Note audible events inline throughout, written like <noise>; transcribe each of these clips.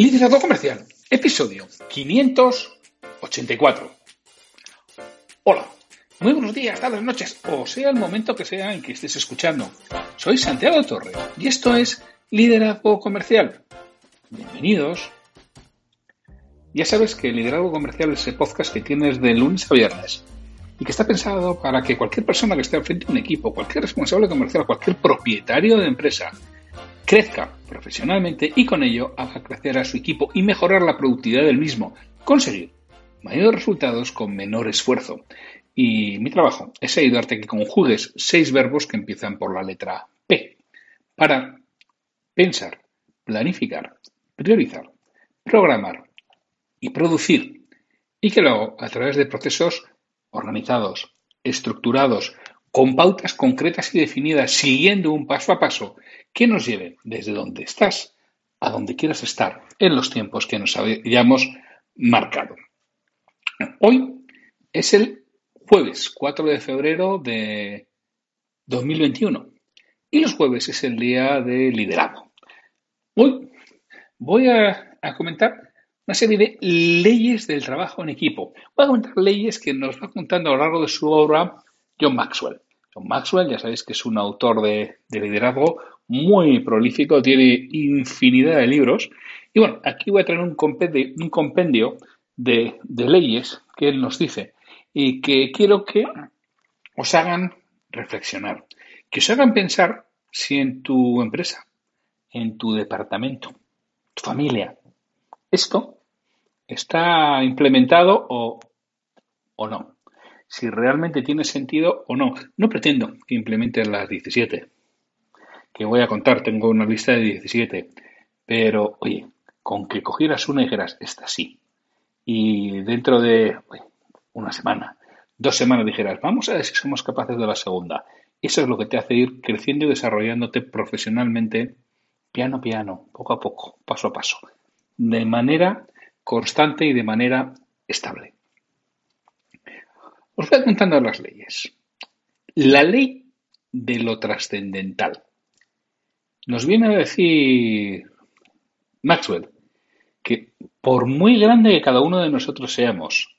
Liderazgo Comercial, episodio 584. Hola, muy buenos días, tardes, noches, o sea el momento que sea en que estés escuchando. Soy Santiago Torre y esto es Liderazgo Comercial. Bienvenidos. Ya sabes que Liderazgo Comercial es el podcast que tienes de lunes a viernes y que está pensado para que cualquier persona que esté al frente de un equipo, cualquier responsable comercial, cualquier propietario de empresa, crezca profesionalmente y con ello haga crecer a su equipo y mejorar la productividad del mismo, conseguir mayores resultados con menor esfuerzo. Y mi trabajo es ayudarte a que conjugues seis verbos que empiezan por la letra P para pensar, planificar, priorizar, programar y producir. Y que luego, a través de procesos organizados, estructurados, con pautas concretas y definidas, siguiendo un paso a paso que nos lleve desde donde estás a donde quieras estar en los tiempos que nos habíamos marcado. Hoy es el jueves 4 de febrero de 2021 y los jueves es el día de liderazgo. Hoy voy a, a comentar una serie de leyes del trabajo en equipo. Voy a comentar leyes que nos va contando a lo largo de su obra John Maxwell. John Maxwell, ya sabéis que es un autor de, liderazgo muy prolífico, tiene infinidad de libros. Y bueno, aquí voy a traer un compendio, de, de leyes que él nos dice y que quiero que os hagan reflexionar, que os hagan pensar si en tu empresa, en tu departamento, tu familia, esto está implementado o, o no si realmente tiene sentido o no. No pretendo que implementen las 17, que voy a contar, tengo una lista de 17, pero oye, con que cogieras una y dijeras, esta sí, y dentro de una semana, dos semanas dijeras, vamos a ver si somos capaces de la segunda. Eso es lo que te hace ir creciendo y desarrollándote profesionalmente, piano a piano, poco a poco, paso a paso, de manera constante y de manera estable. Os voy contando las leyes. La ley de lo trascendental. Nos viene a decir Maxwell que por muy grande que cada uno de nosotros seamos,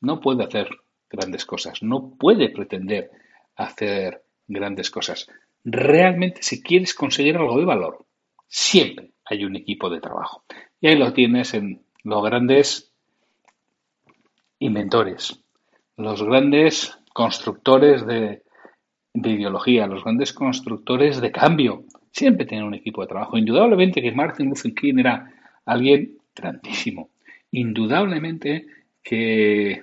no puede hacer grandes cosas, no puede pretender hacer grandes cosas. Realmente, si quieres conseguir algo de valor, siempre hay un equipo de trabajo. Y ahí lo tienes en los grandes inventores, los grandes constructores de, ideología, los grandes constructores de cambio, siempre tienen un equipo de trabajo. Indudablemente que Martin Luther King era alguien grandísimo. Indudablemente que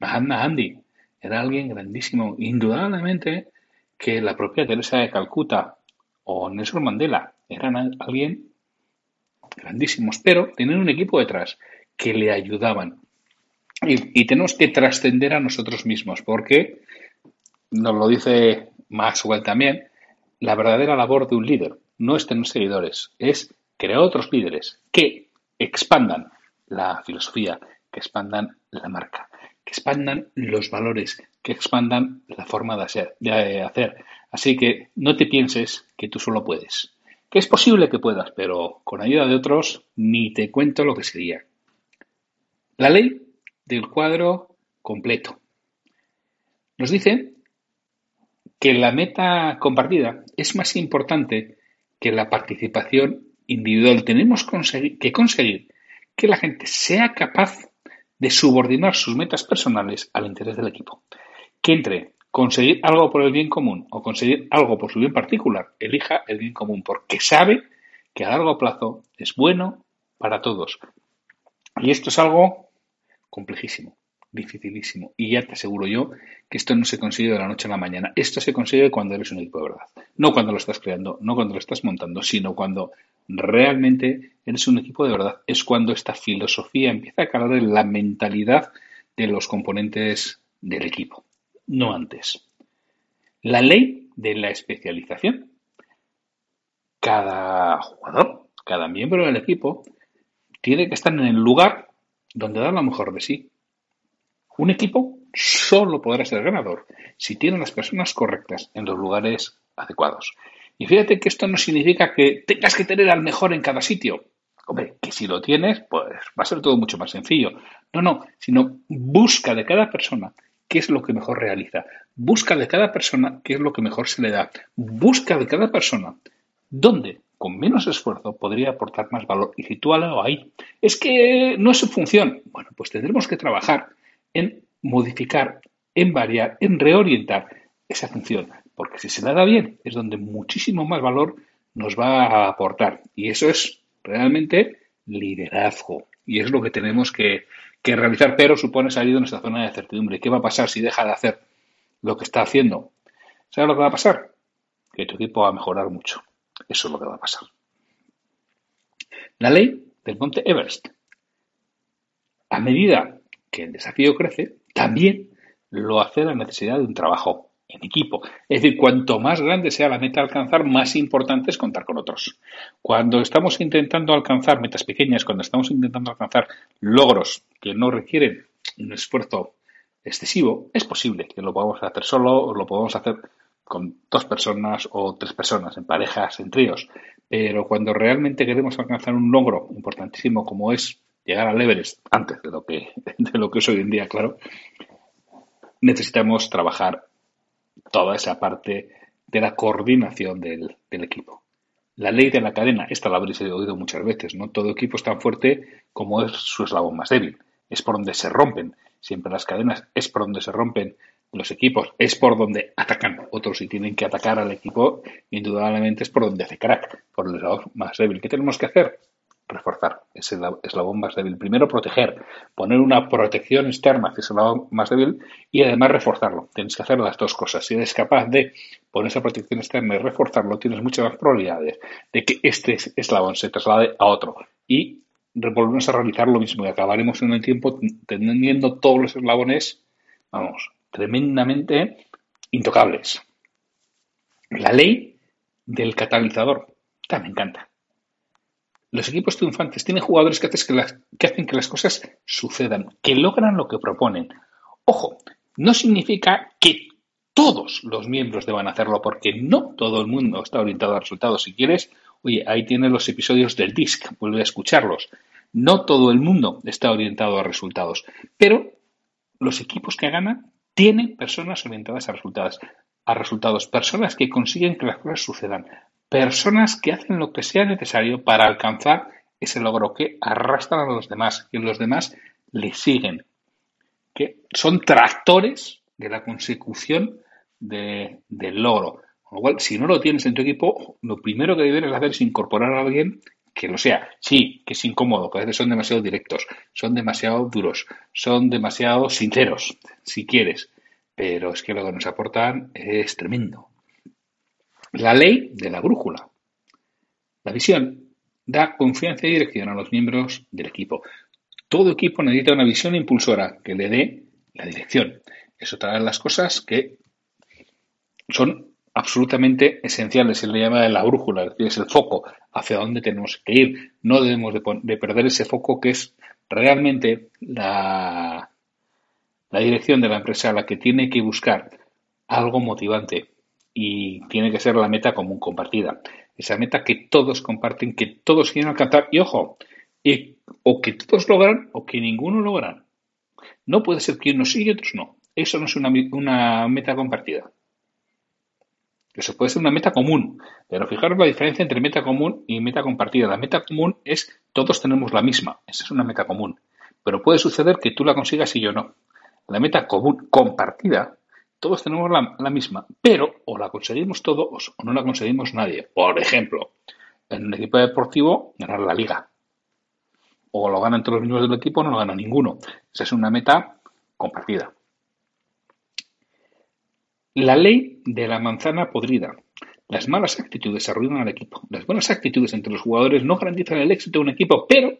Mahatma Gandhi era alguien grandísimo. Indudablemente que la propia Teresa de Calcuta o Nelson Mandela eran alguien grandísimos, pero tenían un equipo detrás que le ayudaban, y, tenemos que trascender a nosotros mismos, porque, nos lo dice Maxwell también, la verdadera labor de un líder no es tener seguidores, es crear otros líderes que expandan la filosofía, que expandan la marca, que expandan los valores, que expandan la forma de hacer. De hacer. Así que no te pienses que tú solo puedes. Que es posible que puedas, pero con ayuda de otros ni te cuento lo que sería. La ley del cuadro completo. Nos dice que la meta compartida es más importante que la participación individual. Tenemos que conseguir que la gente sea capaz de subordinar sus metas personales al interés del equipo. Que entre conseguir algo por el bien común o conseguir algo por su bien particular, elija el bien común porque sabe que a largo plazo es bueno para todos. Y esto es algo complejísimo, dificilísimo. Y ya te aseguro yo que esto no se consigue de la noche a la mañana. Esto se consigue cuando eres un equipo de verdad. No cuando lo estás creando, no cuando lo estás montando, sino cuando realmente eres un equipo de verdad. Es cuando esta filosofía empieza a calar en la mentalidad de los componentes del equipo, no antes. La ley de la especialización. Cada jugador, cada miembro del equipo, tiene que estar en el lugar donde da lo mejor de sí. Un equipo solo podrá ser ganador si tiene las personas correctas en los lugares adecuados. Y fíjate que esto no significa que tengas que tener al mejor en cada sitio. Hombre, que si lo tienes, pues va a ser todo mucho más sencillo. No, no, sino busca de cada persona qué es lo que mejor realiza. Busca de cada persona qué es lo que mejor se le da. Busca de cada persona dónde, con menos esfuerzo, podría aportar más valor y sitúalo ahí. Es que no es su función. Bueno, pues tendremos que trabajar en modificar, en variar, en reorientar esa función. Porque si se la da bien, es donde muchísimo más valor nos va a aportar. Y eso es realmente liderazgo. Y es lo que tenemos que, realizar, pero supone salir de nuestra zona de certidumbre. ¿Qué va a pasar si deja de hacer lo que está haciendo? ¿Sabes lo que va a pasar? Que tu equipo va a mejorar mucho. Eso es lo que va a pasar. La ley del monte Everest. A medida que el desafío crece, también lo hace la necesidad de un trabajo en equipo. Es decir, cuanto más grande sea la meta a alcanzar, más importante es contar con otros. Cuando estamos intentando alcanzar metas pequeñas, cuando estamos intentando alcanzar logros que no requieren un esfuerzo excesivo, es posible que lo podamos hacer solo o lo podamos hacer con dos personas o tres personas, en parejas, en tríos. Pero cuando realmente queremos alcanzar un logro importantísimo como es llegar al Everest antes de lo que, <laughs> de lo que es hoy en día, claro, necesitamos trabajar toda esa parte de la coordinación del, equipo. La ley de la cadena, esta la habréis oído muchas veces, ¿no? Todo equipo es tan fuerte como es su eslabón más débil. Es por donde se rompen siempre las cadenas, es por donde se rompen los equipos, es por donde atacan otros y tienen que atacar al equipo, indudablemente es por donde hace crack, por el eslabón más débil. ¿Qué tenemos que hacer? reforzar ese eslabón más débil. Primero, proteger, poner una protección externa hacia ese eslabón más débil y además reforzarlo. Tienes que hacer las dos cosas. Si eres capaz de poner esa protección externa y reforzarlo, tienes muchas más probabilidades de que este eslabón se traslade a otro. Y volvemos a realizar lo mismo y acabaremos en el tiempo teniendo todos los eslabones, vamos, tremendamente intocables. La ley del catalizador. me encanta los equipos triunfantes tienen jugadores que, hacen que las cosas sucedan, que logran lo que proponen. Ojo, no significa que todos los miembros deban hacerlo, porque no todo el mundo está orientado a resultados. Si quieres, oye, ahí tienes los episodios del DISC, vuelve a escucharlos. No todo el mundo está orientado a resultados, pero los equipos que ganan tienen personas orientadas a resultados, a resultados, personas que consiguen que las cosas sucedan, personas que hacen lo que sea necesario para alcanzar ese logro, que arrastran a los demás, que los demás le siguen, que son tractores de la consecución del logro. Con lo cual, si no lo tienes en tu equipo, lo primero que debes hacer es incorporar a alguien que lo sea. Sí, que es incómodo, que a veces son demasiado directos, son demasiado duros, son demasiado sinceros, si quieres, pero es que lo que nos aportan es tremendo. La ley de la brújula. La visión da confianza y dirección a los miembros del equipo. Todo equipo necesita una visión impulsora que le dé la dirección. Es otra de las cosas que son absolutamente esenciales. Se le llama la brújula, es decir, es el foco hacia dónde tenemos que ir. No debemos de, perder ese foco que es realmente la, la dirección de la empresa la que tiene que buscar algo motivante, y tiene que ser la meta común compartida. Esa meta que todos comparten, que todos quieren alcanzar y ojo, y, o que todos logran o que ninguno logran. No puede ser que unos sí y otros no. Eso no es una, una meta compartida. Eso puede ser una meta común, pero fijaros la diferencia entre meta común y meta compartida. La meta común es todos tenemos la misma, esa es una meta común, pero puede suceder que tú la consigas y yo no. La meta común compartida todos tenemos la, misma, pero o la conseguimos todos o no la conseguimos nadie. Por ejemplo, en un equipo deportivo, ganar la liga. O lo ganan todos los miembros del equipo o no lo gana ninguno. Esa es una meta compartida. La ley de la manzana podrida. Las malas actitudes arruinan al equipo. Las buenas actitudes entre los jugadores no garantizan el éxito de un equipo, pero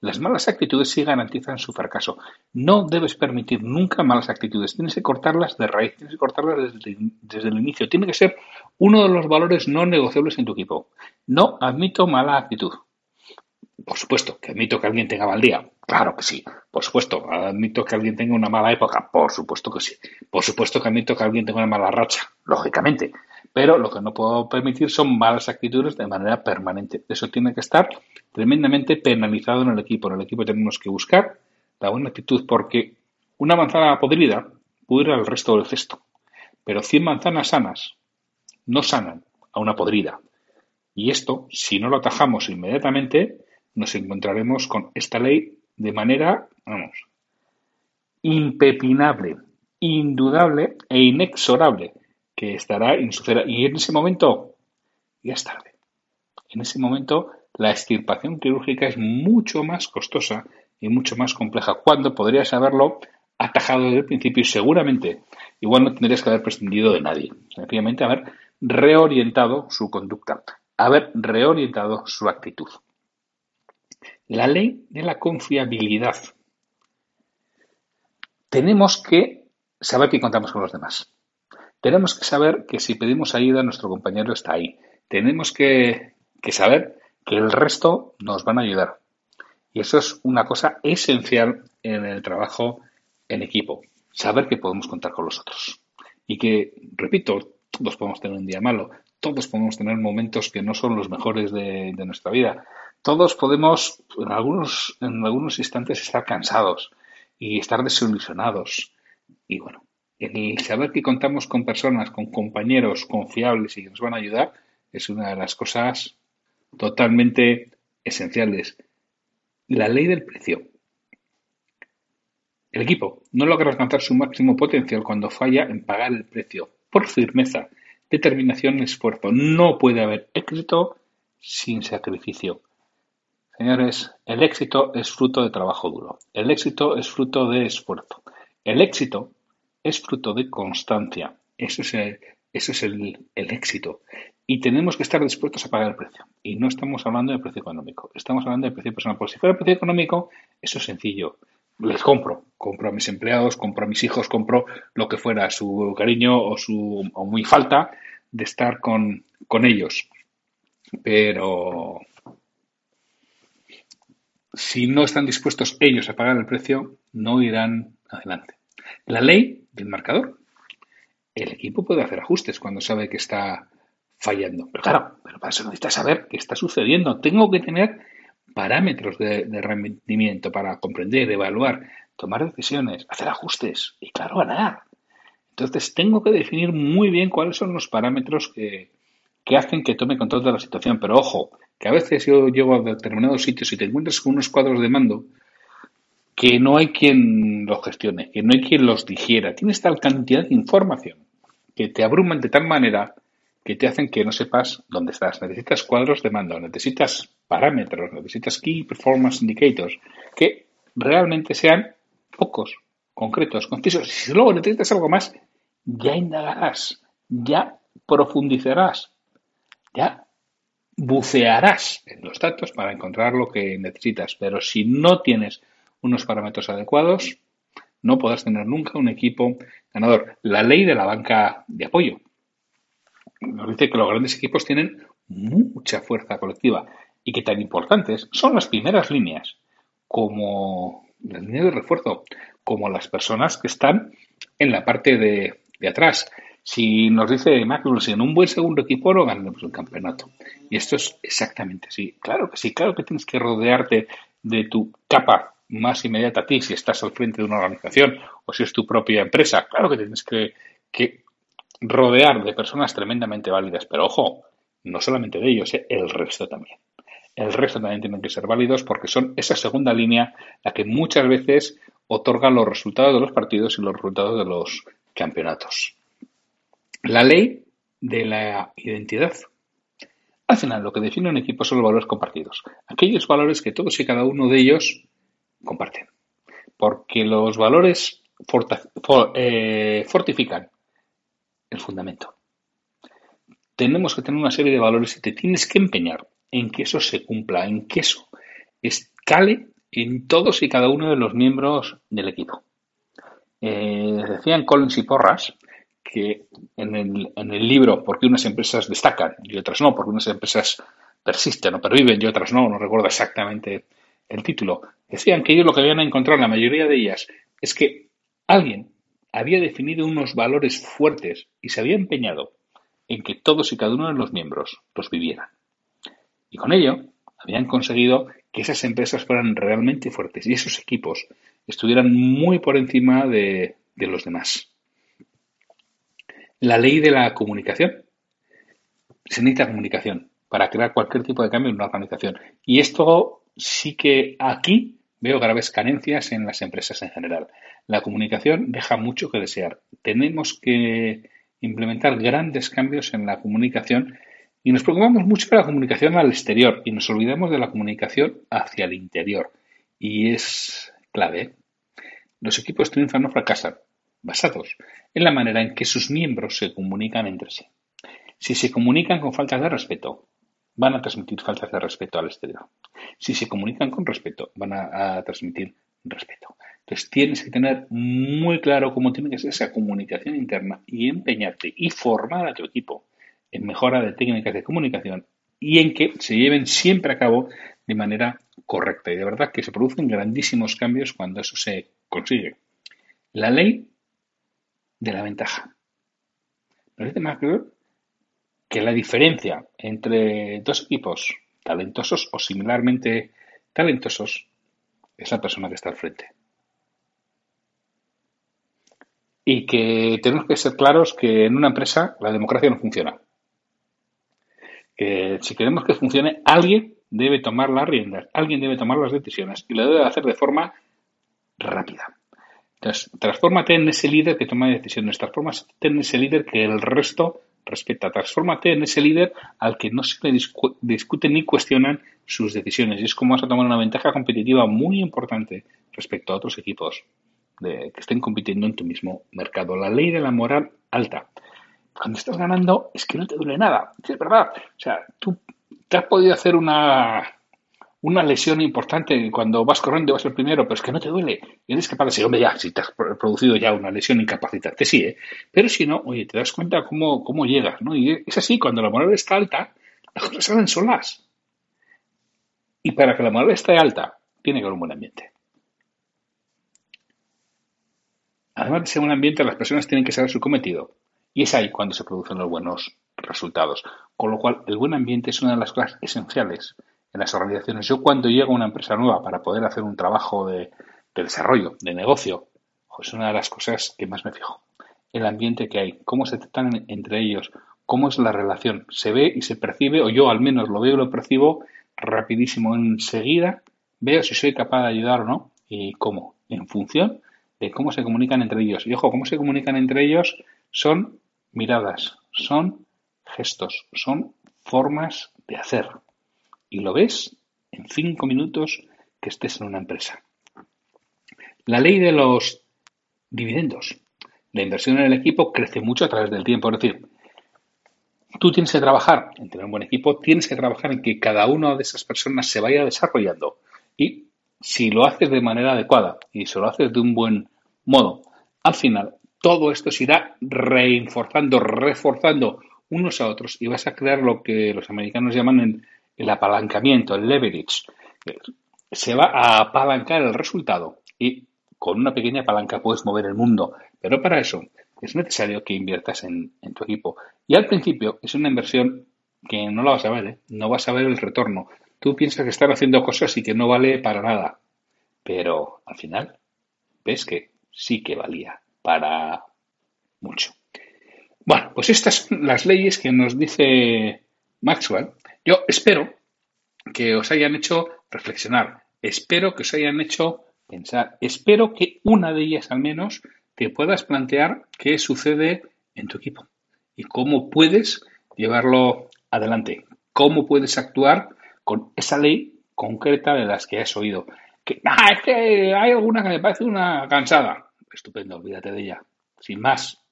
las malas actitudes sí garantizan su fracaso. No debes permitir nunca malas actitudes. Tienes que cortarlas de raíz, tienes que cortarlas desde, el inicio. Tiene que ser uno de los valores no negociables en tu equipo. No admito mala actitud. Por supuesto, que admito que alguien tenga mal día. Claro que sí. Por supuesto, admito que alguien tenga una mala época. Por supuesto que sí. Por supuesto que admito que alguien tenga una mala racha. Lógicamente. Pero lo que no puedo permitir son malas actitudes de manera permanente. Eso tiene que estar tremendamente penalizado en el equipo. En el equipo tenemos que buscar la buena actitud porque una manzana podrida pudre al resto del cesto. Pero 100 manzanas sanas no sanan a una podrida. Y esto, si no lo atajamos inmediatamente, nos encontraremos con esta ley de manera, vamos, impepinable, indudable e inexorable, que estará insucera. Y en ese momento, ya es tarde. En ese momento, la extirpación quirúrgica es mucho más costosa y mucho más compleja, cuando podrías haberlo atajado desde el principio y seguramente igual no tendrías que haber prescindido de nadie. Sencillamente haber reorientado su conducta, haber reorientado su actitud. La ley de la confiabilidad. Tenemos que saber que contamos con los demás. Tenemos que saber que si pedimos ayuda, nuestro compañero está ahí. Tenemos que, que saber que el resto nos van a ayudar. Y eso es una cosa esencial en el trabajo en equipo. Saber que podemos contar con los otros. Y que, repito, todos podemos tener un día malo, todos podemos tener momentos que no son los mejores de, nuestra vida. Todos podemos, en algunos, en algunos instantes, estar cansados y estar desilusionados. Y bueno, el saber que contamos con personas, con compañeros confiables y que nos van a ayudar, es una de las cosas totalmente esenciales. La ley del precio. El equipo no logra alcanzar su máximo potencial cuando falla en pagar el precio por firmeza, determinación y esfuerzo. No puede haber éxito sin sacrificio. Señores, el éxito es fruto de trabajo duro. El éxito es fruto de esfuerzo. El éxito es fruto de constancia. Eso es el, éxito. Y tenemos que estar dispuestos a pagar el precio. Y no estamos hablando de precio económico, estamos hablando de precio personal. Porque si fuera precio económico, eso es sencillo. Les compro, compro a mis empleados, compro a mis hijos, compro lo que fuera, su cariño o su o mi falta de estar con, con ellos. Pero si no están dispuestos ellos a pagar el precio, no irán adelante. La ley del marcador. El equipo puede hacer ajustes cuando sabe que está fallando. Pero claro, pero para eso necesita saber qué está sucediendo. Tengo que tener parámetros de, rendimiento para comprender, evaluar, tomar decisiones, hacer ajustes y, claro, ganar. Entonces, tengo que definir muy bien cuáles son los parámetros que, que hacen que tome control de la situación. Pero ojo, que a veces yo llego a determinados sitios y te encuentras con unos cuadros de mando que no hay quien los gestione, que no hay quien los digiera. Tienes tal cantidad de información que te abruman de tal manera que te hacen que no sepas dónde estás. Necesitas cuadros de mando, necesitas parámetros, necesitas Key Performance Indicators que realmente sean pocos, concretos, concisos. Si luego necesitas algo más, ya indagarás, ya profundizarás, ya bucearás en los datos para encontrar lo que necesitas. Pero si no tienes unos parámetros adecuados, no podrás tener nunca un equipo ganador. La ley de la banca de apoyo nos dice que los grandes equipos tienen mucha fuerza colectiva y que tan importantes son las primeras líneas como las líneas de refuerzo, como las personas que están en la parte de, atrás. Si nos dice Magnus, en un buen segundo equipo no ganamos el campeonato. Y esto es exactamente así. Claro que sí, claro que tienes que rodearte de tu capa más inmediata a ti si estás al frente de una organización o si es tu propia empresa. Claro que tienes que, rodear de personas tremendamente válidas, pero ojo, no solamente de ellos, eh, el resto también. El resto también tienen que ser válidos porque son esa segunda línea la que muchas veces otorga los resultados de los partidos y los resultados de los campeonatos. La ley de la identidad. Al final, lo que define un equipo son los valores compartidos. Aquellos valores que todos y cada uno de ellos comparten. Porque los valores eh, fortifican el fundamento. Tenemos que tener una serie de valores y te tienes que empeñar en que eso se cumpla, en que eso escale en todos y cada uno de los miembros del equipo. Eh, decían Collins y Porras que en el, en el libro ¿Por qué unas empresas destacan y otras no? Porque unas empresas persisten o perviven y otras no? No recuerdo exactamente el título. Decían que ellos lo que habían encontrado, la mayoría de ellas, es que alguien había definido unos valores fuertes y se había empeñado en que todos y cada uno de los miembros los vivieran. Y con ello habían conseguido que esas empresas fueran realmente fuertes y esos equipos estuvieran muy por encima de, de los demás. La ley de la comunicación. Se necesita comunicación para crear cualquier tipo de cambio en una organización. Y esto sí que aquí veo graves carencias en las empresas en general. La comunicación deja mucho que desear. Tenemos que implementar grandes cambios en la comunicación y nos preocupamos mucho de la comunicación al exterior y nos olvidamos de la comunicación hacia el interior. Y es clave. Los equipos triunfan o fracasan basados en la manera en que sus miembros se comunican entre sí. Si se comunican con faltas de respeto, van a transmitir faltas de respeto al exterior. Si se comunican con respeto, van a, transmitir respeto. Entonces tienes que tener muy claro cómo tiene que ser esa comunicación interna y empeñarte y formar a tu equipo en mejora de técnicas de comunicación y en que se lleven siempre a cabo de manera correcta. Y de verdad que se producen grandísimos cambios cuando eso se consigue. La ley de la ventaja. Parece más que la diferencia entre dos equipos talentosos o similarmente talentosos es la persona que está al frente. Y que tenemos que ser claros que en una empresa la democracia no funciona. Que si queremos que funcione, alguien debe tomar las riendas, alguien debe tomar las decisiones y lo debe hacer de forma rápida. Transfórmate en ese líder que toma decisiones, transfórmate en ese líder que el resto respeta, transfórmate en ese líder al que no se le discuten ni cuestionan sus decisiones. Y es como vas a tomar una ventaja competitiva muy importante respecto a otros equipos de, que estén compitiendo en tu mismo mercado. La ley de la moral alta. Cuando estás ganando es que no te duele nada. Es verdad. O sea, tú te has podido hacer una una lesión importante cuando vas corriendo vas el primero, pero es que no te duele. Y eres capaz de decir, hombre, ya, si te has producido ya una lesión, incapacitarte, sí, ¿eh? Pero si no, oye, te das cuenta cómo, cómo llegas, ¿no? Y es así, cuando la moral está alta, las cosas salen solas. Y para que la moral esté alta, tiene que haber un buen ambiente. Además de ese buen ambiente, las personas tienen que saber su cometido. Y es ahí cuando se producen los buenos resultados. Con lo cual, el buen ambiente es una de las cosas esenciales en las organizaciones. Yo cuando llego a una empresa nueva para poder hacer un trabajo de, desarrollo, de negocio, es una de las cosas que más me fijo. El ambiente que hay, cómo se tratan entre ellos, cómo es la relación. Se ve y se percibe, o yo al menos lo veo y lo percibo rapidísimo. Enseguida veo si soy capaz de ayudar o no y cómo, en función de cómo se comunican entre ellos. Y ojo, cómo se comunican entre ellos son miradas, son gestos, son formas de hacer y lo ves en cinco minutos que estés en una empresa. La ley de los dividendos. La inversión en el equipo crece mucho a través del tiempo. Es decir, tú tienes que trabajar en tener un buen equipo, tienes que trabajar en que cada una de esas personas se vaya desarrollando. Y si lo haces de manera adecuada y si lo haces de un buen modo, al final todo esto se irá reforzando, reforzando unos a otros y vas a crear lo que los americanos llaman el apalancamiento, el leverage, se va a apalancar el resultado y con una pequeña palanca puedes mover el mundo. Pero para eso es necesario que inviertas en, tu equipo. Y al principio es una inversión que no la vas a ver, ¿eh? no vas a ver el retorno. Tú piensas que están haciendo cosas y que no vale para nada. Pero al final ves que sí que valía para mucho. Bueno, pues estas son las leyes que nos dice Maxwell yo espero que os hayan hecho reflexionar, espero que os hayan hecho pensar, espero que una de ellas al menos te puedas plantear qué sucede en tu equipo y cómo puedes llevarlo adelante, cómo puedes actuar con esa ley concreta de las que has oído. Que, ah, es que hay alguna que me parece una cansada. Estupendo, olvídate de ella. Sin más.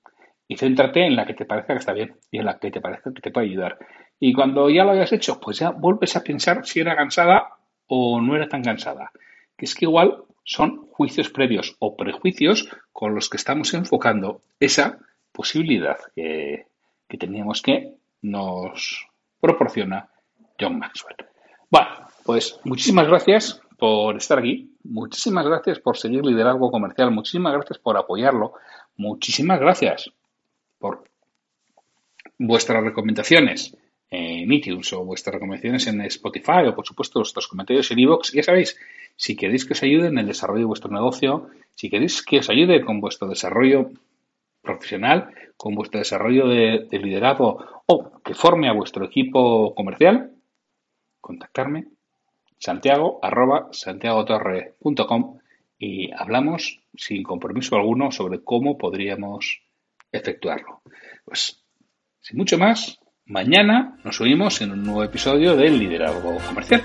Y céntrate en la que te parezca que está bien y en la que te parezca que te puede ayudar. Y cuando ya lo hayas hecho, pues ya vuelves a pensar si era cansada o no era tan cansada. Que es que igual son juicios previos o prejuicios con los que estamos enfocando esa posibilidad que, que teníamos que nos proporciona John Maxwell. Bueno, pues muchísimas gracias por estar aquí, muchísimas gracias por seguir liderazgo comercial, muchísimas gracias por apoyarlo, muchísimas gracias por vuestras recomendaciones en iTunes o vuestras recomendaciones en Spotify o por supuesto vuestros comentarios en iVoox. Ya sabéis, si queréis que os ayude en el desarrollo de vuestro negocio, si queréis que os ayude con vuestro desarrollo profesional, con vuestro desarrollo de, liderazgo o que forme a vuestro equipo comercial, contactarme santiago arroba santiagotorre.com y hablamos sin compromiso alguno sobre cómo podríamos efectuarlo. Pues, sin mucho más, mañana nos unimos en un nuevo episodio del Liderazgo Comercial.